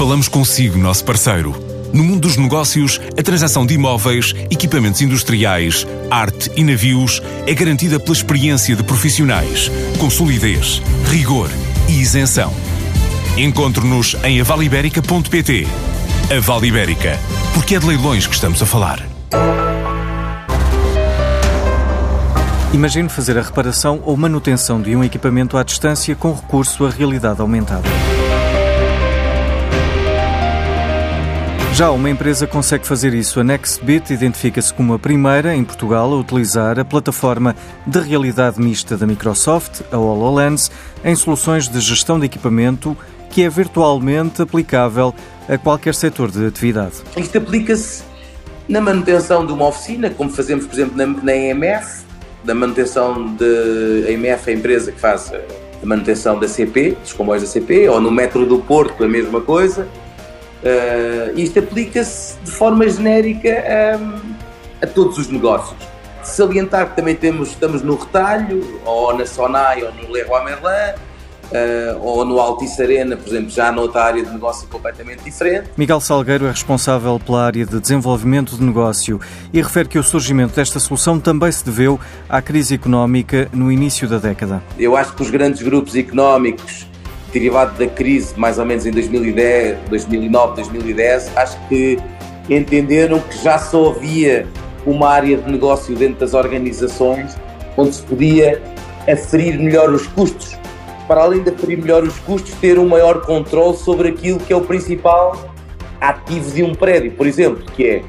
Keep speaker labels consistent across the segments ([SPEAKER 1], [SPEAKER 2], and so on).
[SPEAKER 1] Falamos consigo, nosso parceiro. No mundo dos negócios, a transação de imóveis, equipamentos industriais, arte e navios é garantida pela experiência de profissionais, com solidez, rigor e isenção. Encontre-nos em avaliberica.pt. A Vale Ibérica, porque é de leilões que estamos a falar.
[SPEAKER 2] Imagine fazer a reparação ou manutenção de um equipamento à distância com recurso à realidade aumentada. Já uma empresa consegue fazer isso. A NextBit identifica-se como a primeira em Portugal a utilizar a plataforma de realidade mista da Microsoft, a HoloLens, em soluções de gestão de equipamento que é virtualmente aplicável a qualquer setor de atividade.
[SPEAKER 3] Isto aplica-se na manutenção de uma oficina, como fazemos, por exemplo, na, na EMF, da manutenção de a EMF, a empresa que faz a manutenção da CP, dos comboios da CP, ou no metro do Porto, a mesma coisa. Uh, isto aplica-se de forma genérica a, a todos os negócios. Salientar que também temos, estamos no retalho, ou na Sonai, ou no Leroy Merlin, Uh, ou no Altice Arena, por exemplo, já noutra área de negócio completamente diferente.
[SPEAKER 2] Miguel Salgueiro é responsável pela área de desenvolvimento de negócio e refere que o surgimento desta solução também se deveu à crise económica no início da década.
[SPEAKER 3] Eu acho que os grandes grupos económicos derivado da crise, mais ou menos em 2010, 2009, 2010, acho que entenderam que já só havia uma área de negócio dentro das organizações onde se podia aferir melhor os custos para além de aferir melhor os custos, ter um maior controle sobre aquilo que é o principal ativo de um prédio, por exemplo, que é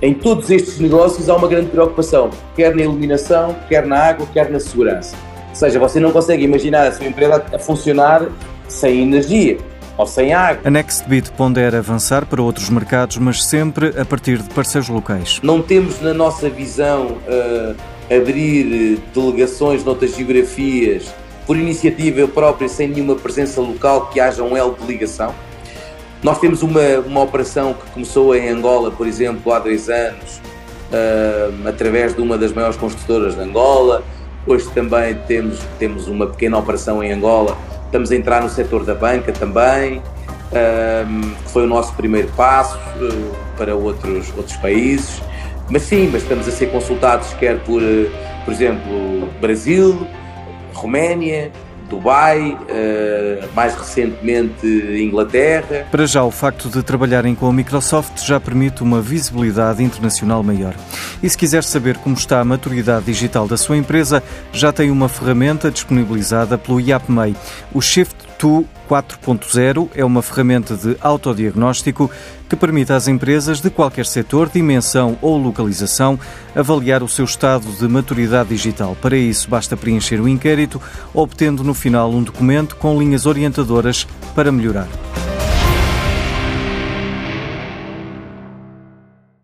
[SPEAKER 3] em todos estes negócios há uma grande preocupação, quer na iluminação, quer na água, quer na segurança. Ou seja, você não consegue imaginar a sua empresa a funcionar sem energia ou sem água.
[SPEAKER 2] A NextBit pondera avançar para outros mercados, mas sempre a partir de parceiros locais.
[SPEAKER 3] Não temos na nossa visão uh, abrir delegações noutras geografias por iniciativa própria, sem nenhuma presença local, que haja um elo de ligação. Nós temos uma, uma operação que começou em Angola, por exemplo, há dois anos, uh, através de uma das maiores construtoras de Angola. Hoje também temos, temos uma pequena operação em Angola. Estamos a entrar no setor da banca também, uh, que foi o nosso primeiro passo uh, para outros, outros países. Mas sim, mas estamos a ser consultados quer por, por exemplo, Brasil, Roménia, Dubai, uh, mais recentemente Inglaterra.
[SPEAKER 2] Para já, o facto de trabalharem com a Microsoft já permite uma visibilidade internacional maior. E se quiser saber como está a maturidade digital da sua empresa, já tem uma ferramenta disponibilizada pelo IAPMEI, o Shift 2 4.0 é uma ferramenta de autodiagnóstico que permite às empresas de qualquer setor, dimensão ou localização avaliar o seu estado de maturidade digital. Para isso, basta preencher o inquérito, obtendo no final um documento com linhas orientadoras para melhorar.